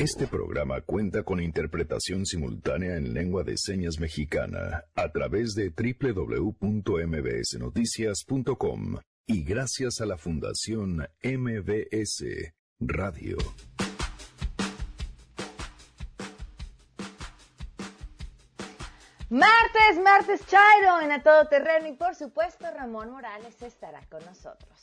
Este programa cuenta con interpretación simultánea en lengua de señas mexicana a través de www.mbsnoticias.com y gracias a la Fundación MBS Radio. Martes, martes Chairo en A Todo Terreno y por supuesto Ramón Morales estará con nosotros.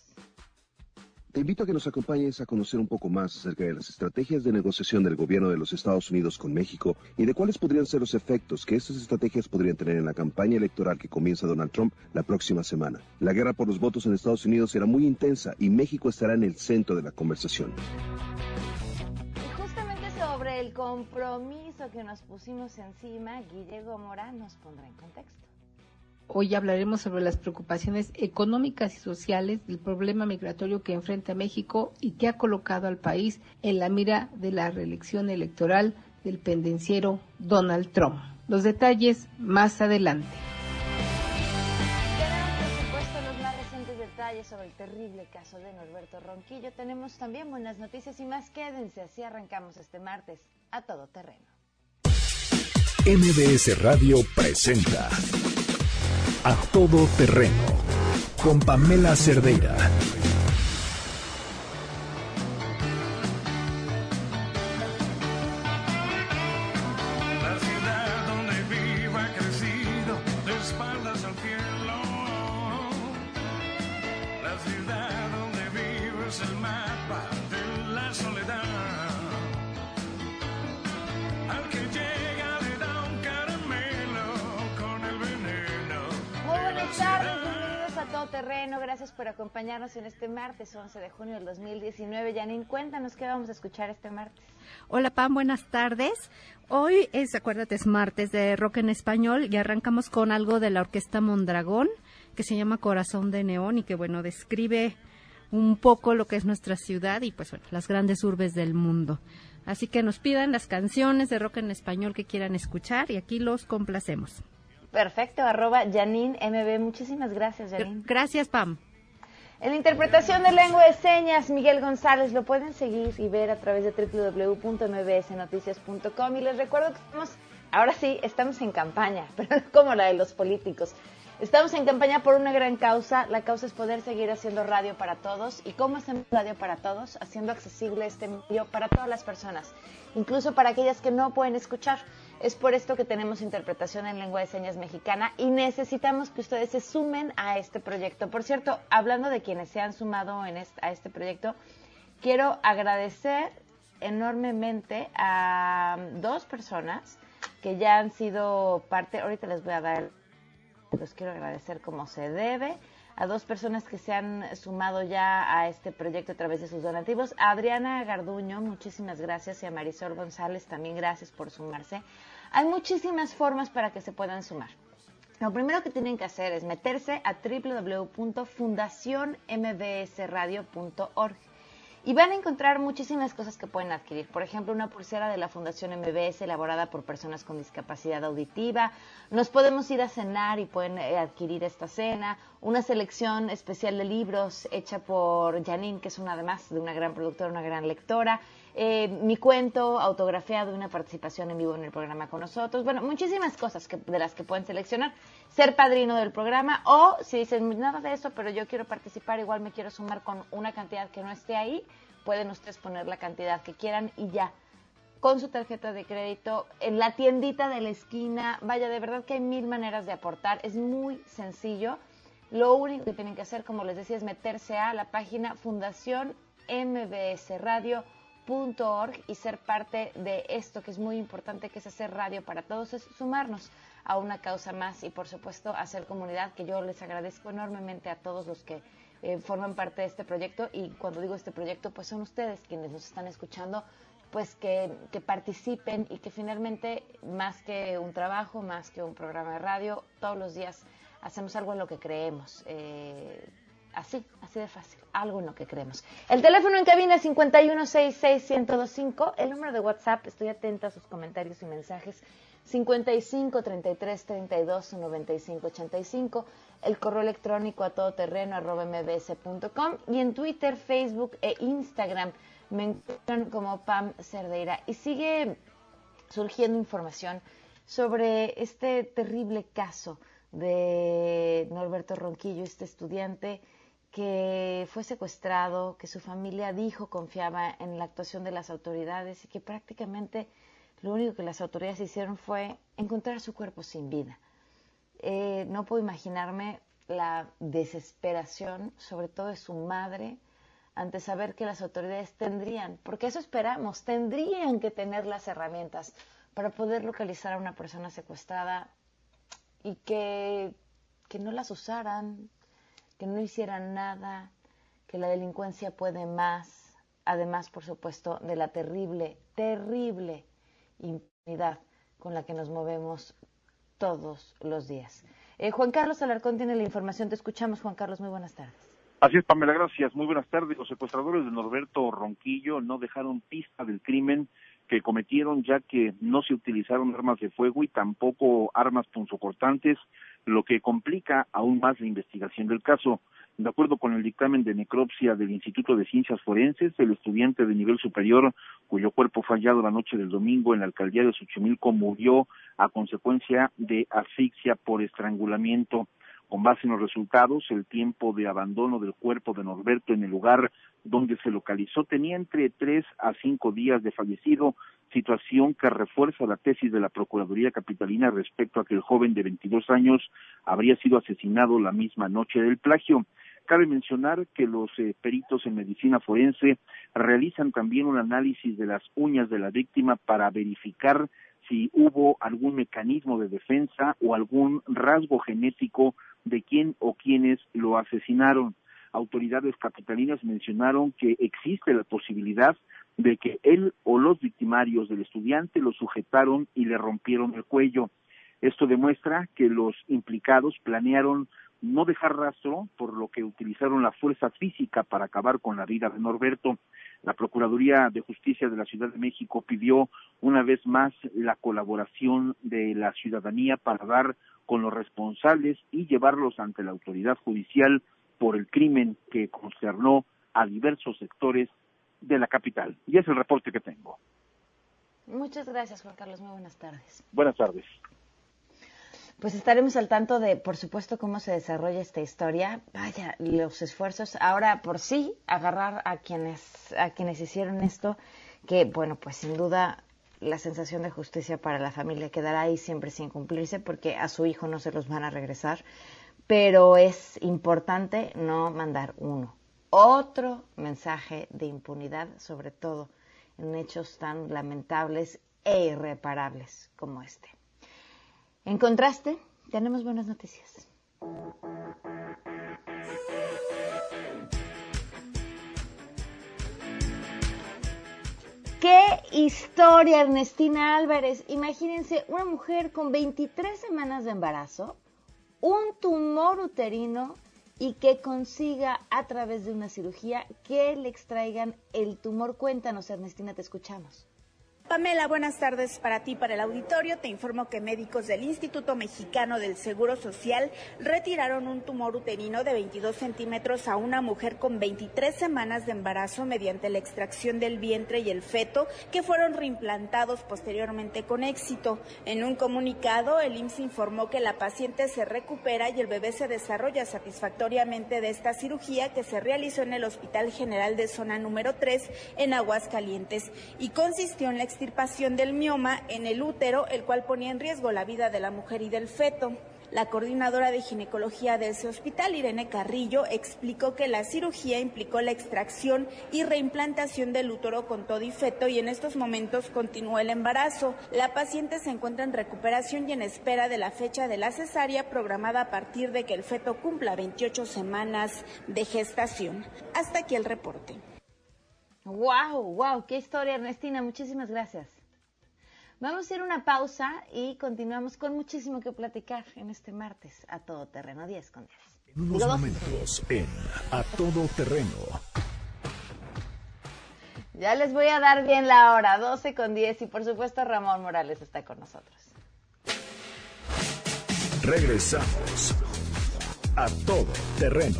Te invito a que nos acompañes a conocer un poco más acerca de las estrategias de negociación del gobierno de los Estados Unidos con México y de cuáles podrían ser los efectos que estas estrategias podrían tener en la campaña electoral que comienza Donald Trump la próxima semana. La guerra por los votos en Estados Unidos será muy intensa y México estará en el centro de la conversación. Justamente sobre el compromiso que nos pusimos encima, Guillermo Morán nos pondrá en contexto. Hoy hablaremos sobre las preocupaciones económicas y sociales del problema migratorio que enfrenta México y que ha colocado al país en la mira de la reelección electoral del pendenciero Donald Trump. Los detalles más adelante. Tenemos, por supuesto, los más recientes detalles sobre el terrible caso de Norberto Ronquillo. Tenemos también buenas noticias y más. Quédense, así arrancamos este martes a todo terreno. MBS Radio presenta A Todo Terreno con Pamela Cerdeira. Terreno. Gracias por acompañarnos en este martes 11 de junio del 2019. Janine, cuéntanos qué vamos a escuchar este martes. Hola Pam, buenas tardes. Hoy es, acuérdate, es martes de rock en español y arrancamos con algo de la orquesta Mondragón que se llama Corazón de Neón y que bueno, describe un poco lo que es nuestra ciudad y pues bueno, las grandes urbes del mundo. Así que nos pidan las canciones de rock en español que quieran escuchar y aquí los complacemos. Perfecto, arroba Janine MB. Muchísimas gracias, Gr- Janine. Gracias Pam. En la interpretación de lengua de señas, Miguel González lo pueden seguir y ver a través de www.mbsnoticias.com. Y les recuerdo que estamos, ahora sí, estamos en campaña, pero no como la de los políticos. Estamos en campaña por una gran causa. La causa es poder seguir haciendo radio para todos. ¿Y cómo hacemos radio para todos? Haciendo accesible este medio para todas las personas, incluso para aquellas que no pueden escuchar. Es por esto que tenemos interpretación en lengua de señas mexicana y necesitamos que ustedes se sumen a este proyecto. Por cierto, hablando de quienes se han sumado en a este proyecto, quiero agradecer enormemente a dos personas que ya han sido parte, ahorita les voy a dar, los quiero agradecer como se debe, a dos personas que se han sumado ya a este proyecto a través de sus donativos. A Adriana Garduño, muchísimas gracias, y a Marisol González, también gracias por sumarse. Hay muchísimas formas para que se puedan sumar. Lo primero que tienen que hacer es meterse a www.fundacionmbsradio.org y van a encontrar muchísimas cosas que pueden adquirir. Por ejemplo, una pulsera de la Fundación MBS elaborada por personas con discapacidad auditiva. Nos podemos ir a cenar y pueden eh, adquirir esta cena. Una selección especial de libros hecha por Janine, que es una además de una gran productora, una gran lectora. Eh, mi cuento autografiado una participación en vivo en el programa con nosotros. Bueno, muchísimas cosas que, de las que pueden seleccionar. Ser padrino del programa o si dicen nada de eso, pero yo quiero participar, igual me quiero sumar con una cantidad que no esté ahí, pueden ustedes poner la cantidad que quieran y ya. Con su tarjeta de crédito, en la tiendita de la esquina, vaya, de verdad que hay mil maneras de aportar, es muy sencillo. Lo único que tienen que hacer, como les decía, es meterse a la página Fundación MBS Radio org y ser parte de esto que es muy importante que es hacer radio para todos es sumarnos a una causa más y por supuesto hacer comunidad que yo les agradezco enormemente a todos los que eh, forman parte de este proyecto. Y cuando digo este proyecto pues son ustedes quienes nos están escuchando pues que, que participen y que finalmente más que un trabajo más que un programa de radio todos los días hacemos algo en lo que creemos eh, Así, así de fácil, algo en lo que creemos. El teléfono en cabina es 5166-1025. El número de WhatsApp, estoy atenta a sus comentarios y mensajes. 55 33 32 95 85. El correo electrónico a todoterreno arroba mbs.com. Y en Twitter, Facebook e Instagram Me encuentran como Pam Cerdeira. Y sigue surgiendo información sobre este terrible caso de Norberto Ronquillo, este estudiante que fue secuestrado, que su familia dijo confiaba en la actuación de las autoridades y que prácticamente lo único que las autoridades hicieron fue encontrar su cuerpo sin vida. Eh, no puedo imaginarme la desesperación, sobre todo de su madre, ante saber que las autoridades tendrían, porque eso esperamos, tendrían que tener las herramientas para poder localizar a una persona secuestrada y que, que no las usaran, que no hicieran nada, que la delincuencia puede más, además, por supuesto, de la terrible, terrible impunidad con la que nos movemos todos los días. Eh, Juan Carlos Alarcón tiene la información. Te escuchamos, Juan Carlos. Muy buenas tardes. Así es, Pamela, gracias. Muy buenas tardes. Los secuestradores de Norberto Ronquillo no dejaron pista del crimen que cometieron ya que no se utilizaron armas de fuego y tampoco armas punzocortantes, lo que complica aún más la investigación del caso. De acuerdo con el dictamen de necropsia del Instituto de Ciencias Forenses, el estudiante de nivel superior, cuyo cuerpo fue hallado la noche del domingo en la alcaldía de Xochimilco, murió a consecuencia de asfixia por estrangulamiento. Con base en los resultados, el tiempo de abandono del cuerpo de Norberto en el lugar donde se localizó tenía entre tres a cinco días de fallecido, situación que refuerza la tesis de la Procuraduría Capitalina respecto a que el joven de 22 años habría sido asesinado la misma noche del plagio. Cabe mencionar que los eh, peritos en medicina forense realizan también un análisis de las uñas de la víctima para verificar si hubo algún mecanismo de defensa o algún rasgo genético de quién o quiénes lo asesinaron. Autoridades capitalinas mencionaron que existe la posibilidad de que él o los victimarios del estudiante lo sujetaron y le rompieron el cuello. Esto demuestra que los implicados planearon no dejar rastro, por lo que utilizaron la fuerza física para acabar con la vida de Norberto. La Procuraduría de Justicia de la Ciudad de México pidió una vez más la colaboración de la ciudadanía para dar con los responsables y llevarlos ante la autoridad judicial por el crimen que concernó a diversos sectores de la capital. Y es el reporte que tengo. Muchas gracias, Juan Carlos. Muy buenas tardes. Buenas tardes. Pues estaremos al tanto de, por supuesto, cómo se desarrolla esta historia. Vaya, los esfuerzos ahora por sí agarrar a quienes a quienes hicieron esto, que bueno, pues sin duda la sensación de justicia para la familia quedará ahí siempre sin cumplirse porque a su hijo no se los van a regresar, pero es importante no mandar uno, otro mensaje de impunidad, sobre todo en hechos tan lamentables e irreparables como este. En contraste, tenemos buenas noticias. ¡Qué historia, Ernestina Álvarez! Imagínense una mujer con 23 semanas de embarazo, un tumor uterino y que consiga a través de una cirugía que le extraigan el tumor. Cuéntanos, Ernestina, te escuchamos. Pamela, buenas tardes para ti, para el auditorio. Te informo que médicos del Instituto Mexicano del Seguro Social retiraron un tumor uterino de 22 centímetros a una mujer con 23 semanas de embarazo mediante la extracción del vientre y el feto, que fueron reimplantados posteriormente con éxito. En un comunicado, el IMSS informó que la paciente se recupera y el bebé se desarrolla satisfactoriamente de esta cirugía que se realizó en el Hospital General de Zona número 3 en Aguascalientes y consistió en la extirpación del mioma en el útero, el cual ponía en riesgo la vida de la mujer y del feto. La coordinadora de ginecología de ese hospital, Irene Carrillo, explicó que la cirugía implicó la extracción y reimplantación del útero con todo y feto y en estos momentos continúa el embarazo. La paciente se encuentra en recuperación y en espera de la fecha de la cesárea programada a partir de que el feto cumpla 28 semanas de gestación. Hasta aquí el reporte. ¡Wow! ¡Wow! ¡Qué historia, Ernestina! Muchísimas gracias. Vamos a hacer una pausa y continuamos con muchísimo que platicar en este martes a todo terreno 10 con 10. En unos Digo, momentos en A Todo Terreno. Ya les voy a dar bien la hora, 12 con 10 y por supuesto Ramón Morales está con nosotros. Regresamos. A Todo Terreno.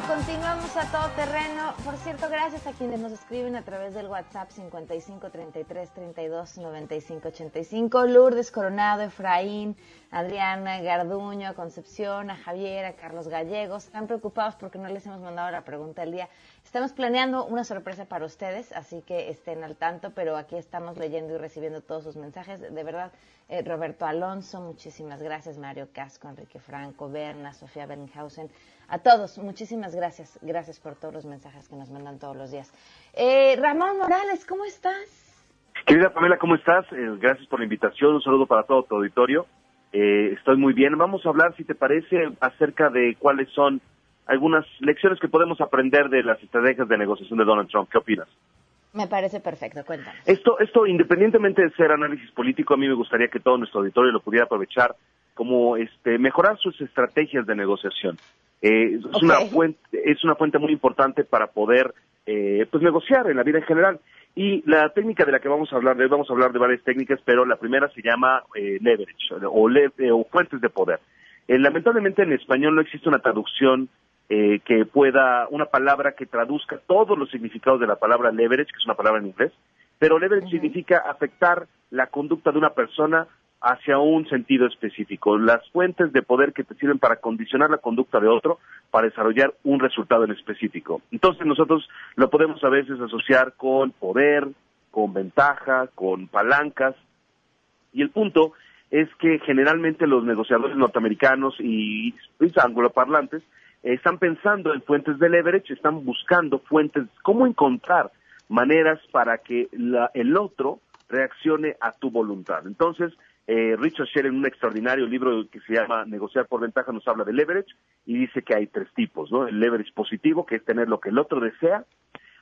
Continuamos a todo terreno. Por cierto, gracias a quienes nos escriben a través del WhatsApp 55 33 32 95 85. Lourdes Coronado, Efraín, Adriana Garduño, Concepción, a Javier, a Carlos Gallegos. Están preocupados porque no les hemos mandado la pregunta del día. Estamos planeando una sorpresa para ustedes, así que estén al tanto, pero aquí estamos leyendo y recibiendo todos sus mensajes. De verdad, eh, Roberto Alonso, muchísimas gracias. Mario Casco, Enrique Franco, Berna, Sofía Bernhausen. A todos, muchísimas gracias. Gracias por todos los mensajes que nos mandan todos los días. Eh, Ramón Morales, ¿cómo estás? Querida Pamela, ¿cómo estás? Eh, gracias por la invitación. Un saludo para todo tu auditorio. Eh, estoy muy bien. Vamos a hablar, si te parece, acerca de cuáles son algunas lecciones que podemos aprender de las estrategias de negociación de Donald Trump. ¿Qué opinas? Me parece perfecto, cuéntanos. Esto, esto, independientemente de ser análisis político, a mí me gustaría que todo nuestro auditorio lo pudiera aprovechar como este, mejorar sus estrategias de negociación. Eh, es, una fuente, es una fuente muy importante para poder eh, pues negociar en la vida en general. Y la técnica de la que vamos a hablar, de, vamos a hablar de varias técnicas, pero la primera se llama eh, leverage o, le- eh, o fuentes de poder. Eh, lamentablemente en español no existe una traducción eh, que pueda, una palabra que traduzca todos los significados de la palabra leverage, que es una palabra en inglés, pero leverage significa afectar la conducta de una persona hacia un sentido específico. Las fuentes de poder que te sirven para condicionar la conducta de otro para desarrollar un resultado en específico. Entonces nosotros lo podemos a veces asociar con poder, con ventaja, con palancas, y el punto es que generalmente los negociadores norteamericanos y, y angloparlantes están pensando en fuentes de leverage, están buscando fuentes, cómo encontrar maneras para que la- el otro reaccione a tu voluntad. Entonces, eh, Richard Shell en un extraordinario libro que se llama Negociar por ventaja nos habla de leverage y dice que hay tres tipos, ¿no? El leverage positivo, que es tener lo que el otro desea,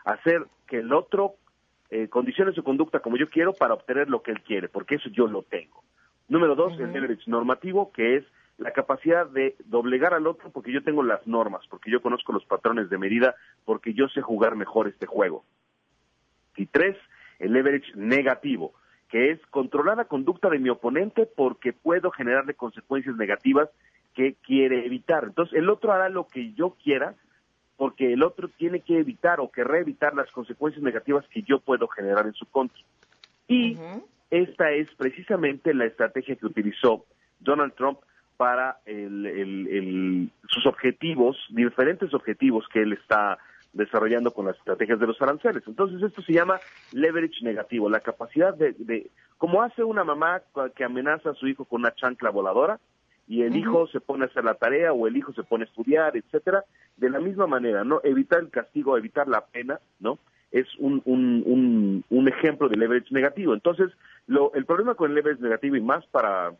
hacer que el otro eh, condicione su conducta como yo quiero para obtener lo que él quiere, porque eso yo lo tengo. Número dos, el leverage normativo, que es la capacidad de doblegar al otro porque yo tengo las normas, porque yo conozco los patrones de medida, porque yo sé jugar mejor este juego. Y tres, el leverage negativo, que es controlar la conducta de mi oponente porque puedo generarle consecuencias negativas que quiere evitar. Entonces, el otro hará lo que yo quiera porque el otro tiene que evitar o querrá evitar las consecuencias negativas que yo puedo generar en su contra. Y esta es precisamente la estrategia que utilizó Donald Trump para el- el- el- sus objetivos, diferentes objetivos que él está desarrollando con las estrategias de los aranceles. Entonces esto se llama leverage negativo, la capacidad de, de como hace una mamá que amenaza a su hijo con una chancla voladora y el hijo se pone a hacer la tarea o el hijo se pone a estudiar, etcétera, de la misma manera, ¿no? Evitar el castigo, evitar la pena, ¿no? Es un, un, un, un ejemplo de leverage negativo. Entonces, lo, el problema con el leverage negativo y más para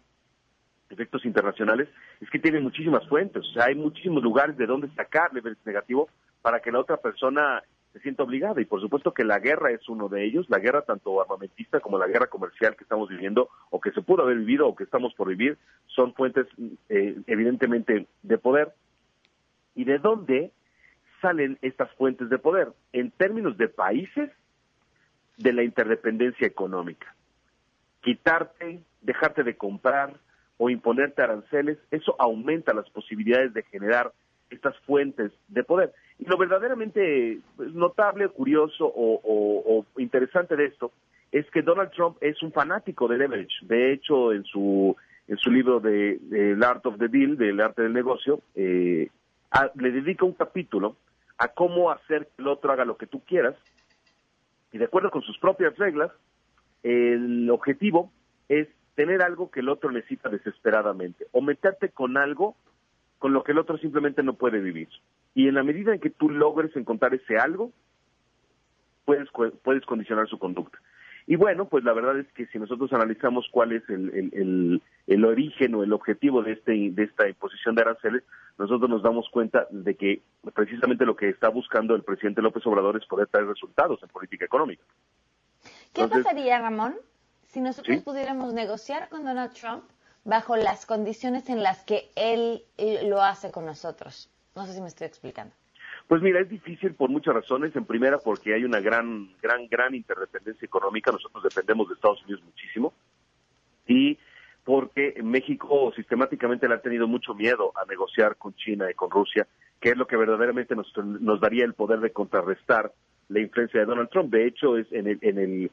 efectos internacionales es que tiene muchísimas fuentes, o sea, hay muchísimos lugares de donde sacar leverage negativo para que la otra persona se sienta obligada y por supuesto que la guerra es uno de ellos, la guerra tanto armamentista como la guerra comercial que estamos viviendo o que se pudo haber vivido o que estamos por vivir son fuentes eh, evidentemente de poder. ¿Y de dónde salen estas fuentes de poder? En términos de países, de la interdependencia económica. Quitarte, dejarte de comprar o imponerte aranceles, eso aumenta las posibilidades de generar estas fuentes de poder. Y lo verdaderamente pues, notable, curioso o, interesante de esto es que Donald Trump es un fanático de leverage. De hecho, en su en su libro de, de Art of the Deal, del arte del negocio, eh, le dedica un capítulo a cómo hacer que el otro haga lo que tú quieras y de acuerdo con sus propias reglas, el objetivo es tener algo que el otro necesita desesperadamente o meterte con algo con lo que el otro simplemente no puede vivir. Y en la medida en que tú logres encontrar ese algo, puedes, puedes condicionar su conducta. Y bueno, pues la verdad es que si nosotros analizamos cuál es el, el, el, el origen o el objetivo de, este, de esta imposición de aranceles, nosotros nos damos cuenta de que precisamente lo que está buscando el presidente López Obrador es poder traer resultados en política económica. ¿Qué Entonces- pasaría, Ramón, si nosotros Sí. pudiéramos negociar con Donald Trump bajo las condiciones en las que él lo hace con nosotros? No sé si me estoy explicando. Pues mira, es difícil por muchas razones. En primera, porque hay una gran, gran, gran interdependencia económica. Nosotros dependemos de Estados Unidos muchísimo. Y porque México sistemáticamente le ha tenido mucho miedo a negociar con China y con Rusia, que es lo que verdaderamente nos, nos daría el poder de contrarrestar la influencia de Donald Trump. De hecho, es en el, en el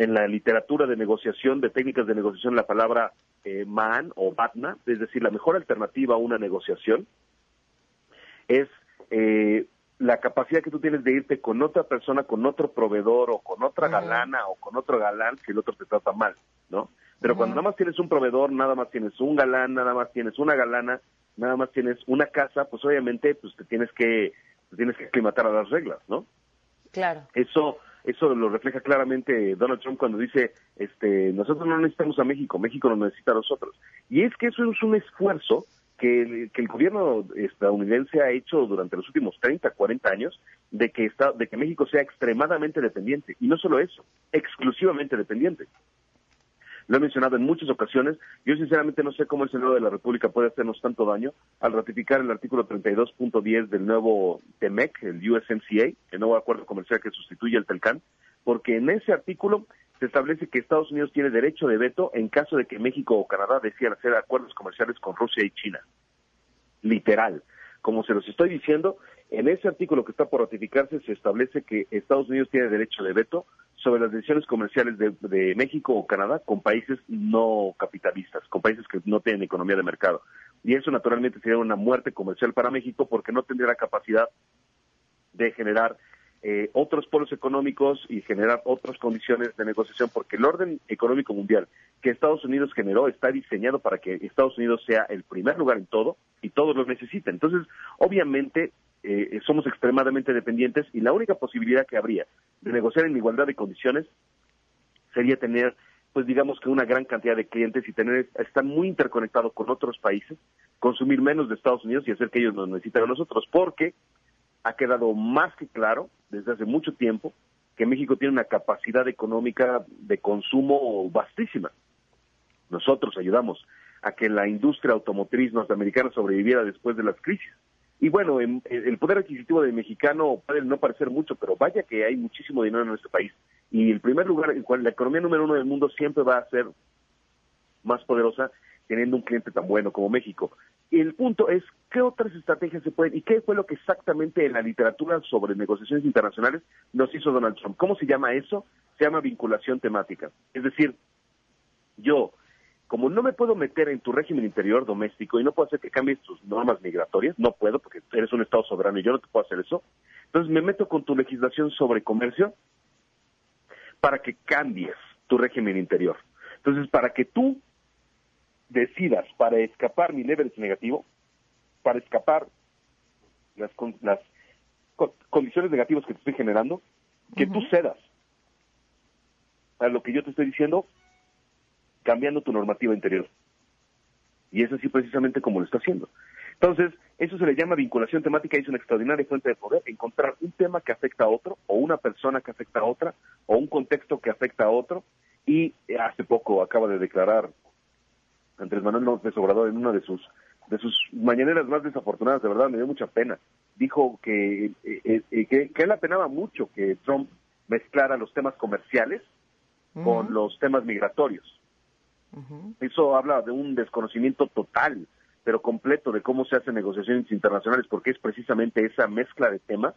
en la literatura de negociación, de técnicas de negociación, la palabra eh, man o batna, es decir, la mejor alternativa a una negociación, es eh, la capacidad que tú tienes de irte con otra persona, con otro proveedor o con otra galana o con otro galán si el otro te trata mal, ¿no? Pero cuando nada más tienes un proveedor, nada más tienes un galán, nada más tienes una galana, nada más tienes una casa, pues obviamente pues te tienes que te tienes que aclimatar a las reglas, ¿no? Claro. Eso eso lo refleja claramente Donald Trump cuando dice, este, nosotros no necesitamos a México, México nos necesita a nosotros. Y es que eso es un esfuerzo que el, que el gobierno estadounidense ha hecho durante los últimos 30, 40 años de que está, de que México sea extremadamente dependiente y no solo eso, exclusivamente dependiente. Lo he mencionado en muchas ocasiones. Yo sinceramente no sé cómo el Senado de la República puede hacernos tanto daño al ratificar el artículo 32.10 del nuevo TEMEC, el USMCA, el nuevo acuerdo comercial que sustituye al TELCAN, porque en ese artículo se establece que Estados Unidos tiene derecho de veto en caso de que México o Canadá decidan hacer acuerdos comerciales con Rusia y China. Literal. Como se los estoy diciendo, en ese artículo que está por ratificarse se establece que Estados Unidos tiene derecho de veto sobre las decisiones comerciales de, de México o Canadá con países no capitalistas, con países que no tienen economía de mercado. Y eso naturalmente sería una muerte comercial para México porque no tendría la capacidad de generar eh, otros polos económicos y generar otras condiciones de negociación, porque el orden económico mundial que Estados Unidos generó está diseñado para que Estados Unidos sea el primer lugar en todo y todos lo necesiten. Entonces, obviamente, eh, somos extremadamente dependientes y la única posibilidad que habría de negociar en igualdad de condiciones sería tener, pues digamos que una gran cantidad de clientes y tener, estar muy interconectados con otros países, consumir menos de Estados Unidos y hacer que ellos nos necesiten a nosotros, porque ha quedado más que claro desde hace mucho tiempo que México tiene una capacidad económica de consumo vastísima. Nosotros ayudamos a que la industria automotriz norteamericana sobreviviera después de las crisis. Y bueno, en- el poder adquisitivo del mexicano puede no parecer mucho, pero vaya que hay muchísimo dinero en nuestro país. Y el primer lugar, la economía número uno del mundo siempre va a ser más poderosa teniendo un cliente tan bueno como México. El punto es, ¿qué otras estrategias se pueden y qué fue lo que exactamente en la literatura sobre negociaciones internacionales nos hizo Donald Trump? ¿Cómo se llama eso? Se llama vinculación temática. Es decir, yo, como no me puedo meter en tu régimen interior doméstico y no puedo hacer que cambies tus normas migratorias, no puedo porque eres un Estado soberano y yo no te puedo hacer eso, entonces me meto con tu legislación sobre comercio para que cambies tu régimen interior. Entonces, para que tú decidas, para escapar mi leverage negativo, para escapar las, con- las co- condiciones negativas que te estoy generando, que tú cedas a lo que yo te estoy diciendo, cambiando tu normativa interior. Y es así precisamente como lo está haciendo. Entonces, eso se le llama vinculación temática y es una extraordinaria fuente de poder, encontrar un tema que afecta a otro, o una persona que afecta a otra, o un contexto que afecta a otro, y hace poco acaba de declarar Andrés Manuel López Obrador en una de sus de sus mañaneras más desafortunadas, de verdad me dio mucha pena. Dijo que, eh, eh, que, que él apenaba mucho que Trump mezclara los temas comerciales con los temas migratorios. Eso habla de un desconocimiento total, pero completo, de cómo se hacen negociaciones internacionales, porque es precisamente esa mezcla de temas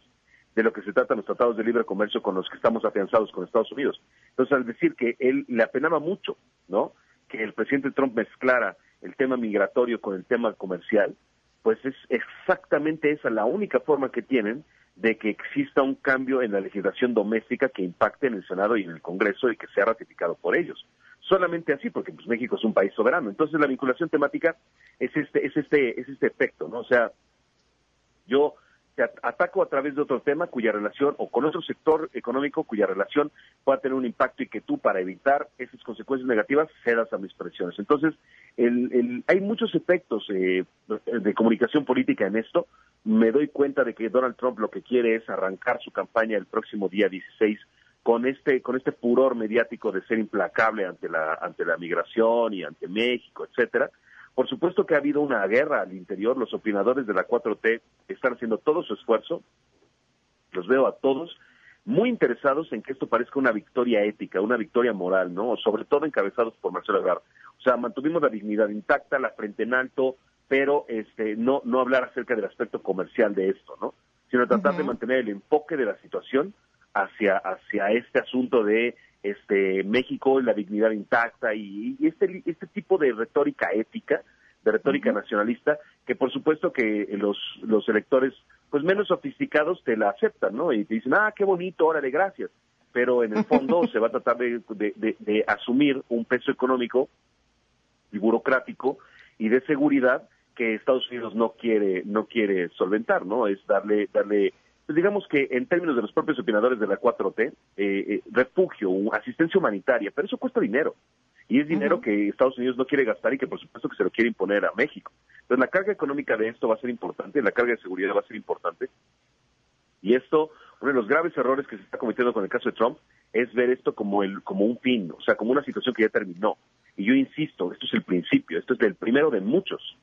de lo que se trata en los tratados de libre comercio con los que estamos afianzados con Estados Unidos. Entonces, al decir que él le apenaba mucho, ¿no? Que el presidente Trump mezclara el tema migratorio con el tema comercial, pues es exactamente esa la única forma que tienen de que exista un cambio en la legislación doméstica que impacte en el Senado y en el Congreso y que sea ratificado por ellos. Solamente así, porque pues, México es un país soberano. Entonces la vinculación temática es este, es este, es este efecto, ¿no? O sea, yo ataco a través de otro tema cuya relación, o con otro sector económico cuya relación pueda tener un impacto y que tú, para evitar esas consecuencias negativas, cedas a mis presiones. Entonces, el- el- hay muchos efectos eh, de comunicación política en esto. Me doy cuenta de que Donald Trump lo que quiere es arrancar su campaña el próximo día 16 con este con este furor mediático de ser implacable ante la ante la migración y ante México, etcétera. Por supuesto que ha habido una guerra al interior, los opinadores de la 4T están haciendo todo su esfuerzo, los veo a todos muy interesados en que esto parezca una victoria ética, una victoria moral, ¿no? Sobre todo encabezados por Marcelo Ebrard. O sea, mantuvimos la dignidad intacta, la frente en alto, pero este no no hablar acerca del aspecto comercial de esto, ¿no? Sino tratar de mantener el enfoque de la situación hacia hacia este asunto de este México la dignidad intacta y, y este este tipo de retórica ética de retórica nacionalista que por supuesto que los los electores pues menos sofisticados te la aceptan no y te dicen ah qué bonito órale gracias pero en el fondo se va a tratar de, de, de- de asumir un peso económico y burocrático y de seguridad que Estados Unidos no quiere no quiere solventar no es darle darle digamos que en términos de los propios opinadores de la 4T eh, eh, refugio asistencia humanitaria pero eso cuesta dinero. Y es dinero que Estados Unidos no quiere gastar y que por supuesto que se lo quiere imponer a México. Entonces la carga económica de esto va a ser importante la carga de seguridad va a ser importante. Y esto, uno de los graves errores que se está cometiendo con el caso de Trump es ver esto como el como un fin, o sea, como una situación que ya terminó. Y yo insisto, esto es el principio, esto es el primero de muchos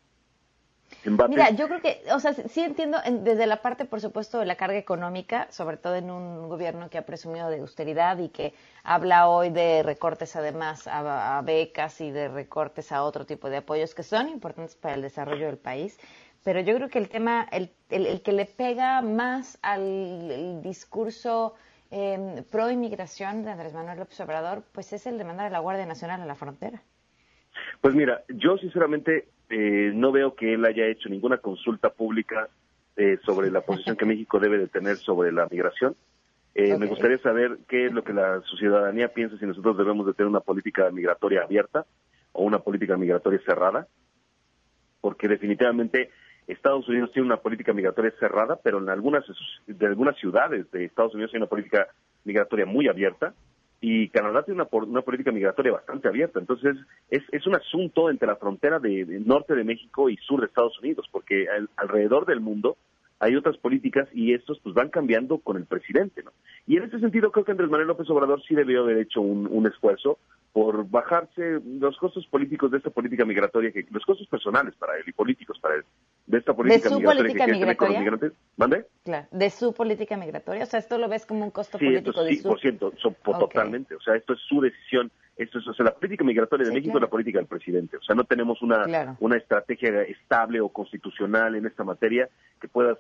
Mira, yo creo que, o sea, sí entiendo en- desde la parte, por supuesto, de la carga económica, sobre todo en un gobierno que ha presumido de austeridad y que habla hoy de recortes además a, a becas y de recortes a otro tipo de apoyos que son importantes para el desarrollo del país. Pero yo creo que el tema, el, el- el que le pega más al discurso eh, pro inmigración de Andrés Manuel López Obrador, pues es el de mandar a la Guardia Nacional a la frontera. Pues mira, yo sinceramente eh, no veo que él haya hecho ninguna consulta pública eh, sobre la posición que México debe de tener sobre la migración. Eh, Me gustaría saber qué es lo que la ciudadanía piensa si nosotros debemos de tener una política migratoria abierta o una política migratoria cerrada, porque definitivamente Estados Unidos tiene una política migratoria cerrada, pero en algunas de algunas ciudades de Estados Unidos hay una política migratoria muy abierta y Canadá tiene una, una política migratoria bastante abierta. Entonces, es, es un asunto entre la frontera de, norte de México y sur de Estados Unidos, porque al- alrededor del mundo hay otras políticas y estos pues van cambiando con el presidente, ¿no? Y en ese sentido creo que Andrés Manuel López Obrador sí debió haber hecho un, un esfuerzo por bajarse los costos políticos de esta política migratoria, que los costos personales para él y políticos para él, de esta política su migratoria política que quiere tener con los migratoria? migrantes. ¿Mande? Claro, de su política migratoria. O sea, esto lo ves como un costo Sí, esto político de sí, su... por ciento, so- totalmente. O sea, esto es su decisión. Esto es, o sea, la política migratoria de Sí, México claro. es la política del presidente. O sea, no tenemos una, Claro. una estrategia estable o constitucional en esta materia que puedas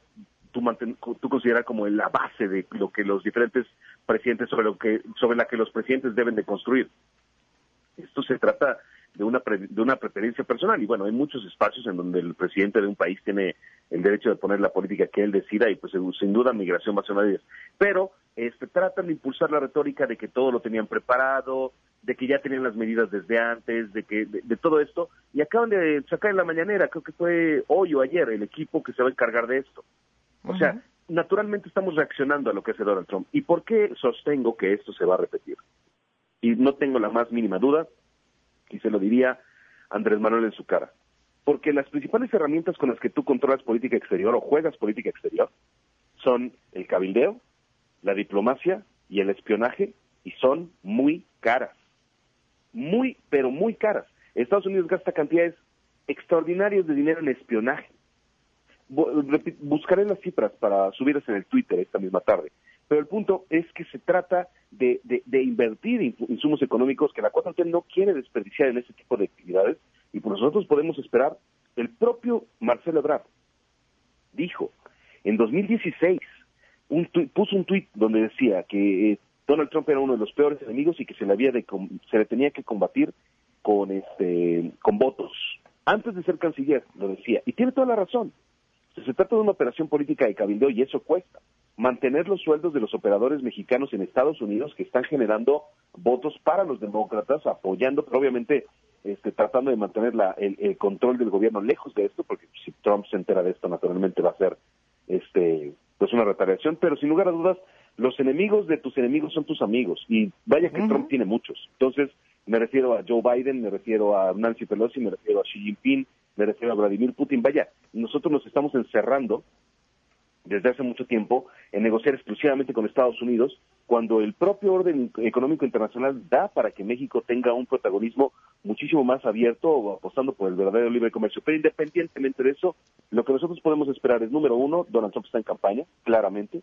tú, manten- tú considerar como la base de lo que los diferentes presidentes, sobre lo que, sobre la que los presidentes deben de construir. Esto se trata de una pre- de una preferencia personal y bueno, hay muchos espacios en donde el presidente de un país tiene el derecho de poner la política que él decida y pues sin duda migración va a ser una de ellas. Pero este tratan de impulsar la retórica de que todo lo tenían preparado, de que ya tenían las medidas desde antes, de que de, de todo esto y acaban de sacar en la mañanera, creo que fue hoy o ayer el equipo que se va a encargar de esto. O sea, naturalmente estamos reaccionando a lo que hace Donald Trump. ¿Y por qué sostengo que esto se va a repetir? Y no tengo la más mínima duda, y se lo diría Andrés Manuel en su cara. Porque las principales herramientas con las que tú controlas política exterior o juegas política exterior son el cabildeo, la diplomacia y el espionaje, y son muy caras. Muy, pero muy caras. Estados Unidos gasta cantidades extraordinarias de dinero en espionaje. Buscaré las cifras para subirlas en el Twitter esta misma tarde. Pero el punto es que se trata de, de- de invertir insumos económicos que la 4T no quiere desperdiciar en ese tipo de actividades y por nosotros podemos esperar. El propio Marcelo Ebrard dijo en 2016, un tui- puso un tuit donde decía que eh, Donald Trump era uno de los peores enemigos y que se le, había de se le tenía que combatir con, este, con votos. Antes de ser canciller, lo decía. Y tiene toda la razón. Se trata de una operación política de cabildeo y eso cuesta. Mantener los sueldos de los operadores mexicanos en Estados Unidos que están generando votos para los demócratas, apoyando, pero obviamente este, tratando de mantener la- el, el control del gobierno lejos de esto, porque si Trump se entera de esto, naturalmente va a ser este, pues una retaliación, pero sin lugar a dudas, los enemigos de tus enemigos son tus amigos, y vaya que Trump tiene muchos. Entonces, me refiero a Joe Biden, me refiero a Nancy Pelosi, me refiero a Xi Jinping, me refiero a Vladimir Putin. Vaya, nosotros nos estamos encerrando desde hace mucho tiempo en negociar exclusivamente con Estados Unidos, cuando el propio orden económico internacional da para que México tenga un protagonismo muchísimo más abierto, apostando por el verdadero libre comercio. Pero independientemente de eso, lo que nosotros podemos esperar es, número uno, Donald Trump está en campaña, claramente.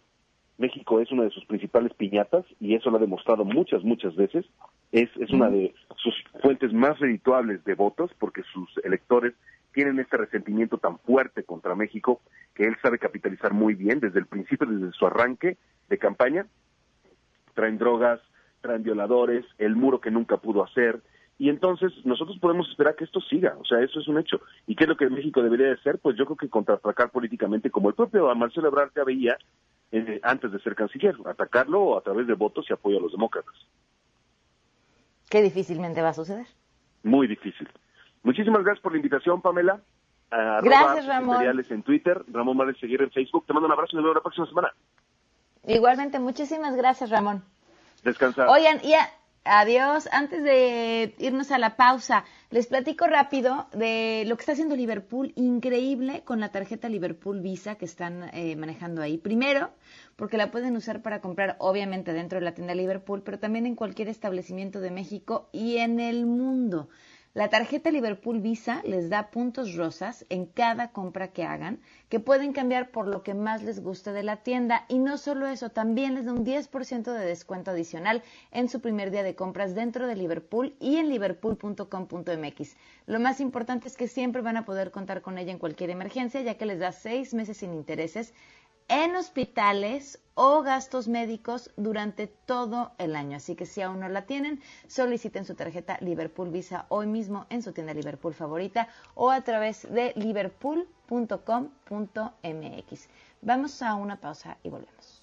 México es una de sus principales piñatas y eso lo ha demostrado muchas, muchas veces. Es, es una de sus fuentes más redituables de votos porque sus electores tienen este resentimiento tan fuerte contra México que él sabe capitalizar muy bien desde el principio, desde su arranque de campaña. Traen drogas, traen violadores, el muro que nunca pudo hacer. Y entonces nosotros podemos esperar que esto siga, o sea, eso es un hecho. ¿Y qué es lo que México debería de hacer? Pues yo creo que contraatacar políticamente, como el propio Marcelo Ebrard ya veía eh, antes de ser canciller, atacarlo a través de votos y apoyo a los demócratas. Que difícilmente va a suceder. Muy difícil. Muchísimas gracias por la invitación, Pamela. Gracias, Ramón. En Twitter, Ramón Márquez seguir en Facebook. Te mando un abrazo y nos vemos la próxima semana. Igualmente, muchísimas gracias, Ramón. Descansa. Oigan, y a- adiós. Antes de irnos a la pausa, les platico rápido de lo que está haciendo Liverpool, increíble con la tarjeta Liverpool Visa que están eh, manejando ahí. Primero, porque la pueden usar para comprar, obviamente, dentro de la tienda Liverpool, pero también en cualquier establecimiento de México y en el mundo. La tarjeta Liverpool Visa les da puntos rosas en cada compra que hagan, que pueden cambiar por lo que más les guste de la tienda. Y no solo eso, también les da un 10% de descuento adicional en su primer día de compras dentro de Liverpool y en liverpool.com.mx. Lo más importante es que siempre van a poder contar con ella en cualquier emergencia, ya que les da seis meses sin intereses en hospitales o gastos médicos durante todo el año. Así que si aún no la tienen, soliciten su tarjeta Liverpool Visa hoy mismo en su tienda Liverpool favorita o a través de liverpool.com.mx. Vamos a una pausa y volvemos.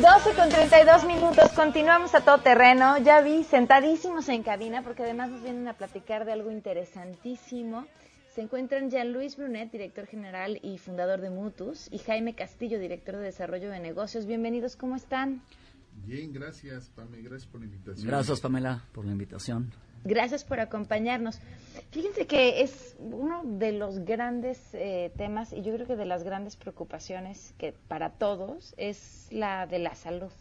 12 con 32 minutos, continuamos a todo terreno. Ya vi sentadísimos en cabina porque además nos vienen a platicar de algo interesantísimo. Se encuentran Jean-Louis Brunet, director general y fundador de Mutus, y Jaime Castillo, director de desarrollo de negocios. Bienvenidos, ¿cómo están? Bien, gracias, Pame, gracias por la invitación. Gracias, Pamela, por la invitación. Gracias por acompañarnos. Fíjense que es uno de los grandes eh, temas y yo creo que de las grandes preocupaciones que para todos es la de la salud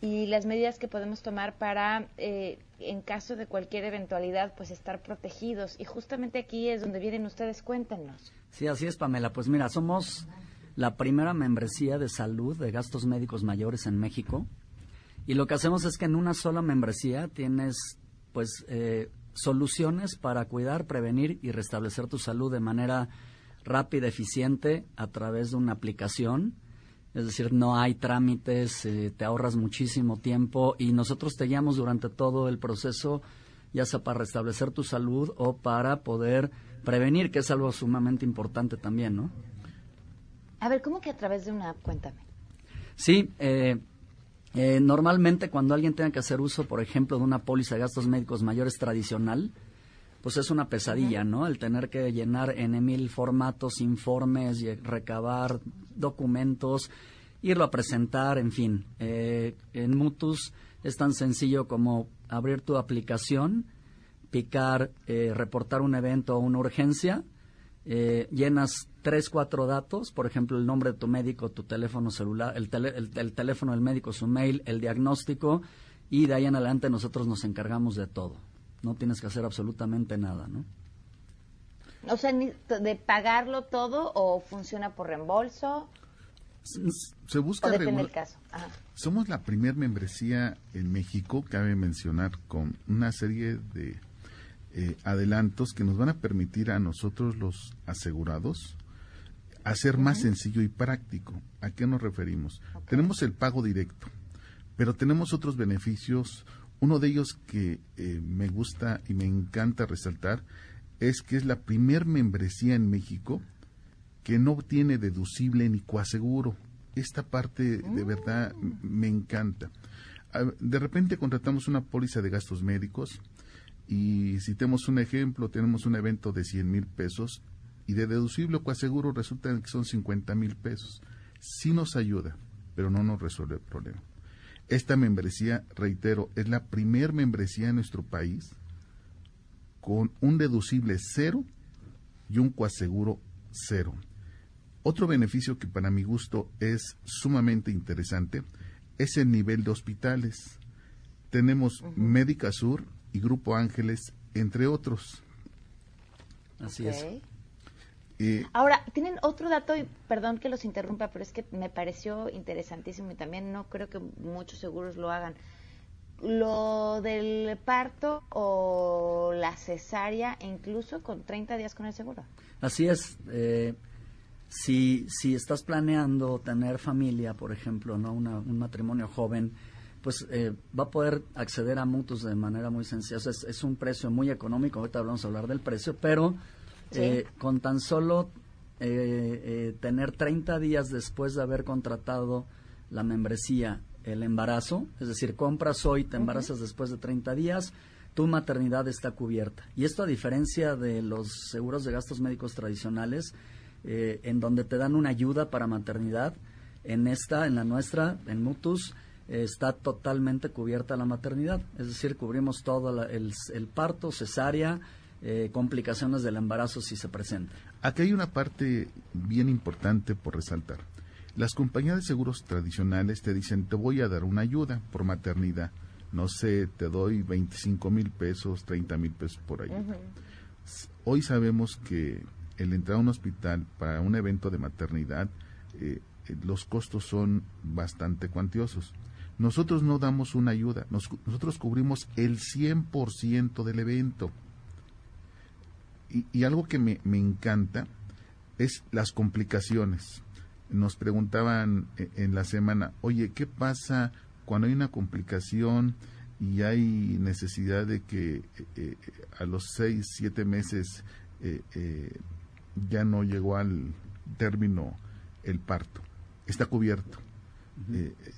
y las medidas que podemos tomar para, eh, en caso de cualquier eventualidad, pues estar protegidos. Y justamente aquí es donde vienen ustedes, cuéntenos. Sí, así es, Pamela. Pues mira, somos la primera membresía de salud de gastos médicos mayores en México. Y lo que hacemos es que en una sola membresía tienes, pues, eh, soluciones para cuidar, prevenir y restablecer tu salud de manera rápida, eficiente, a través de una aplicación. Es decir, no hay trámites, eh, te ahorras muchísimo tiempo y nosotros te guiamos durante todo el proceso, ya sea para restablecer tu salud o para poder prevenir, que es algo sumamente importante también, ¿no? A ver, ¿cómo que a través de una app? Cuéntame. Sí, eh, eh, normalmente cuando alguien tenga que hacer uso, por ejemplo, de una póliza de gastos médicos mayores tradicional, pues es una pesadilla, ¿no? El tener que llenar en mil formatos, informes, y recabar documentos, irlo a presentar, en fin. Eh, en Mutus es tan sencillo como abrir tu aplicación, picar, eh, reportar un evento o una urgencia, eh, llenas tres, cuatro datos, por ejemplo, el nombre de tu médico, tu teléfono celular, el, tele- el- el teléfono del médico, su mail, el diagnóstico, y de ahí en adelante nosotros nos encargamos de todo. No tienes que hacer absolutamente nada, ¿no? O sea, ni- de pagarlo todo o funciona por reembolso Se busca o depende regula- del caso. Ajá. Somos la primer membresía en México, cabe mencionar, con una serie de eh, adelantos que nos van a permitir a nosotros los asegurados hacer más sencillo y práctico. ¿A qué nos referimos? Tenemos el pago directo, pero tenemos otros beneficios. Uno de ellos que eh, me gusta y me encanta resaltar es que es la primer membresía en México que no tiene deducible ni coaseguro. Esta parte de verdad m- me encanta. A- De repente contratamos una póliza de gastos médicos y si tenemos un ejemplo, tenemos un evento de 100 mil pesos y de deducible o coaseguro resulta que son 50 mil pesos. Sí nos ayuda, pero no nos resuelve el problema. Esta membresía, reitero, es la primer membresía en nuestro país con un deducible cero y un coaseguro cero. Otro beneficio que para mi gusto es sumamente interesante es el nivel de hospitales. Tenemos Médica Sur y Grupo Ángeles, entre otros. Así es. Ahora, tienen otro dato, y perdón que los interrumpa, pero es que me pareció interesantísimo y también no creo que muchos seguros lo hagan. Lo del parto o la cesárea, incluso con 30 días con el seguro. Así es. eh, si, si estás planeando tener familia, por ejemplo, no Una- un matrimonio joven, pues eh, va a poder acceder a mutuos de manera muy sencilla. O sea, es, es un precio muy económico. Ahorita vamos a hablar del precio, pero Sí. eh, con tan solo eh, eh, tener 30 días después de haber contratado la membresía el embarazo, es decir, compras hoy, te embarazas después de 30 días, tu maternidad está cubierta. Y esto a diferencia de los seguros de gastos médicos tradicionales, eh, en donde te dan una ayuda para maternidad, en esta, en la nuestra, en Mutus, eh, está totalmente cubierta la maternidad. Es decir, cubrimos todo la- el, el parto, cesárea, eh, complicaciones del embarazo si se presentan. Aquí hay una parte bien importante por resaltar. Las compañías de seguros tradicionales te dicen, te voy a dar una ayuda por maternidad. No sé, te doy 25 mil pesos, 30 mil pesos por ayuda. Hoy sabemos que el entrar a un hospital para un evento de maternidad, eh, eh, los costos son bastante cuantiosos. Nosotros no damos una ayuda, nos cu- nosotros cubrimos el 100% del evento. Y, y algo que me, me encanta es las complicaciones. Nos preguntaban eh, en la semana, oye, ¿qué pasa cuando hay una complicación y hay necesidad de que eh, eh, a los seis, siete meses eh, eh, ya no llegó al término el parto? Está cubierto.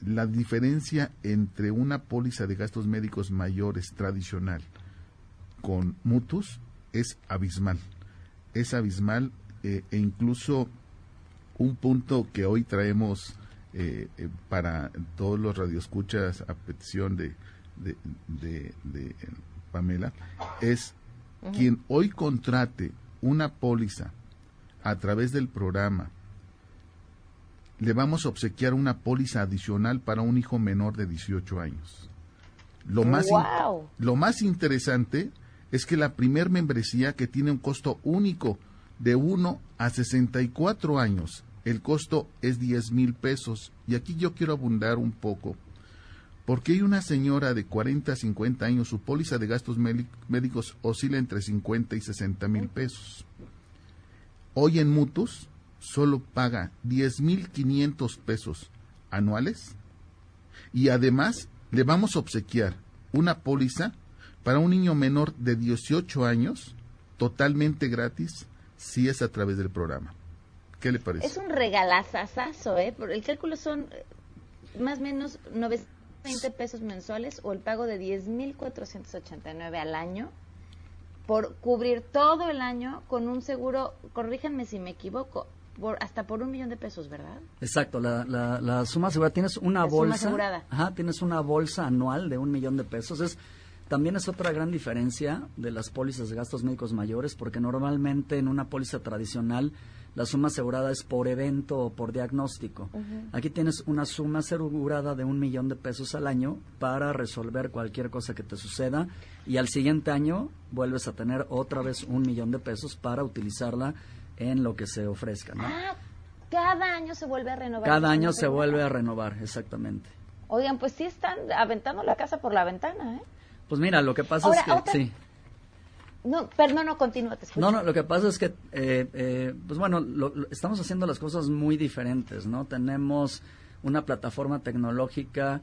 La diferencia entre una póliza de gastos médicos mayores tradicional con mutus es abismal. Es abismal eh, e incluso un punto que hoy traemos eh, eh, para todos los radioescuchas a petición de, de, de- de Pamela es quien hoy contrate una póliza a través del programa le vamos a obsequiar una póliza adicional para un hijo menor de 18 años. Lo más, in- ¡Guau! lo más interesante es que la primer membresía que tiene un costo único de 1 a 64 años, el costo es 10 mil pesos. Y aquí yo quiero abundar un poco. Porque hay una señora de 40 a 50 años, su póliza de gastos médicos oscila entre 50 y 60 mil pesos. Hoy en Mutus solo paga 10.500 pesos anuales y además le vamos a obsequiar una póliza para un niño menor de 18 años totalmente gratis si es a través del programa. ¿Qué le parece? Es un regalazazazo, ¿eh? Por el cálculo son eh, más o menos 920 pesos mensuales o el pago de 10.489 al año por cubrir todo el año con un seguro, corríjanme si me equivoco, por, hasta por un millón de pesos, ¿verdad? Exacto, la, la, la suma asegurada, tienes una La suma bolsa, asegurada. ajá, tienes una bolsa anual de un millón de pesos, es también es otra gran diferencia de las pólizas de gastos médicos mayores, porque normalmente en una póliza tradicional la suma asegurada es por evento o por diagnóstico. Aquí tienes una suma asegurada de un millón de pesos al año para resolver cualquier cosa que te suceda y al siguiente año vuelves a tener otra vez un millón de pesos para utilizarla en lo que se ofrezca. ¿no? Ah, cada año se vuelve a renovar. Cada año se vuelve a renovar, exactamente. Oigan, pues sí están aventando la casa por la ventana, ¿eh? Pues mira, lo que pasa Ahora, es que otra- sí. No, pero no, no, continúa, te escucho. No, no, lo que pasa es que, eh, eh, pues bueno, lo- lo- estamos haciendo las cosas muy diferentes, ¿no? Tenemos una plataforma tecnológica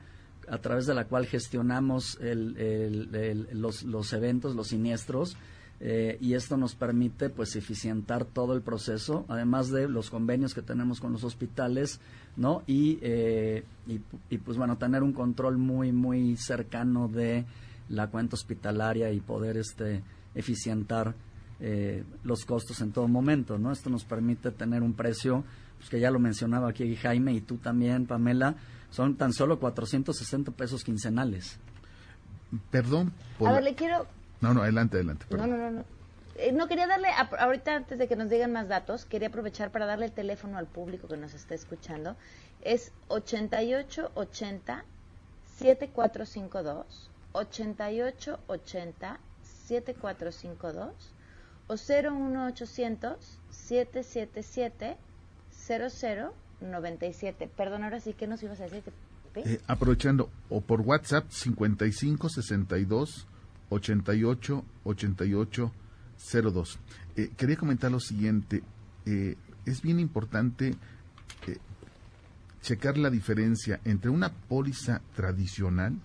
a través de la cual gestionamos el- el- el- los, los eventos, los siniestros, eh, y esto nos permite, pues, eficientar todo el proceso, además de los convenios que tenemos con los hospitales, ¿no? Y, eh, y, y, pues, bueno, tener un control muy, muy cercano de la cuenta hospitalaria y poder, este, eficientar eh, los costos en todo momento, ¿no? Esto nos permite tener un precio, pues que ya lo mencionaba aquí Jaime y tú también, Pamela, son tan solo 460 pesos quincenales. Perdón por... A la- ver, le quiero... No, no, adelante, adelante. No, perdón. no, no, no. Eh, no quería darle, a- ahorita antes de que nos digan más datos, quería aprovechar para darle el teléfono al público que nos está escuchando. Es 8880 7452 8880 7452 o 01800 777 0097. Perdón, ahora sí, ¿qué nos ibas a decir? ¿Qué- Eh, aprovechando, o por WhatsApp 55 62 88 88 02. Eh, quería comentar lo siguiente. eh, es bien importante eh, checar la diferencia entre una póliza tradicional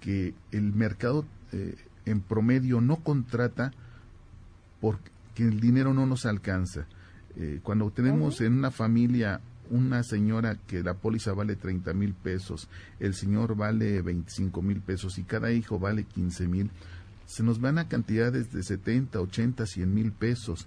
que el mercado eh, en promedio no contrata porque el dinero no nos alcanza. Eh, cuando tenemos en una familia una señora que la póliza vale 30 mil pesos, el señor vale 25 mil pesos y cada hijo vale 15 mil, se nos van a cantidades de 70, 80, 100 mil pesos.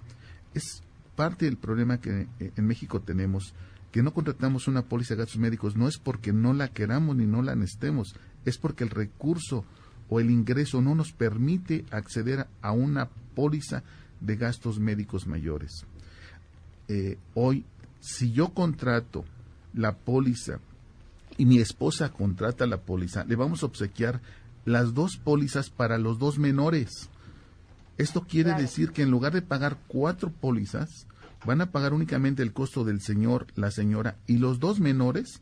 Es parte del problema que eh, en México tenemos, que no contratamos una póliza de gastos médicos, no es porque no la queramos ni no la necesitemos, es porque el recurso o el ingreso no nos permite acceder a una póliza de gastos médicos mayores. Eh, hoy, si yo contrato la póliza y mi esposa contrata la póliza, le vamos a obsequiar las dos pólizas para los dos menores. Esto quiere Claro. decir que en lugar de pagar cuatro pólizas, van a pagar únicamente el costo del señor, la señora y los dos menores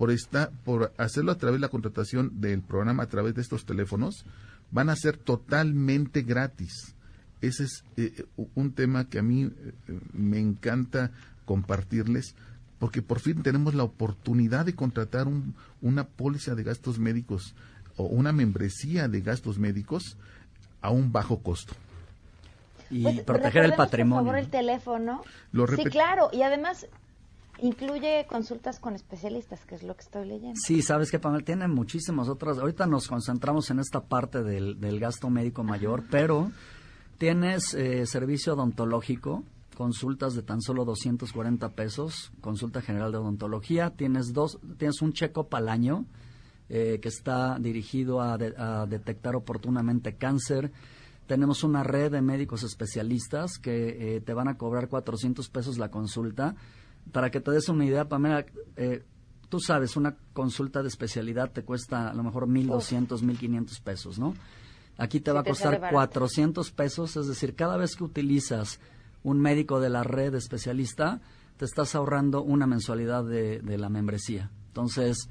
por esta, por hacerlo a través de la contratación del programa a través de estos teléfonos, van a ser totalmente gratis. Ese es eh, un tema que a mí eh, me encanta compartirles, porque por fin tenemos la oportunidad de contratar un- una póliza de gastos médicos o una membresía de gastos médicos a un bajo costo. Y Pues, proteger el patrimonio. Por favor, el teléfono. Lo sí, claro. Y además incluye consultas con especialistas, que es lo que estoy leyendo. Sí, sabes que Pamela tiene muchísimas otras. Ahorita nos concentramos en esta parte del, del gasto médico mayor, pero tienes eh, servicio odontológico, consultas de tan solo 240 pesos, consulta general de odontología, tienes dos, tienes un check-up al año eh, que está dirigido a, de- a detectar oportunamente cáncer. Tenemos una red de médicos especialistas que eh, te van a cobrar 400 pesos la consulta. Para que te des una idea, Pamela, eh, tú sabes, una consulta de especialidad te cuesta a lo mejor 1.200, 1.500 pesos, ¿no? Aquí te Sí, va a costar barato. 400 pesos, es decir, cada vez que utilizas un médico de la red especialista, te estás ahorrando una mensualidad de, de la membresía. Entonces,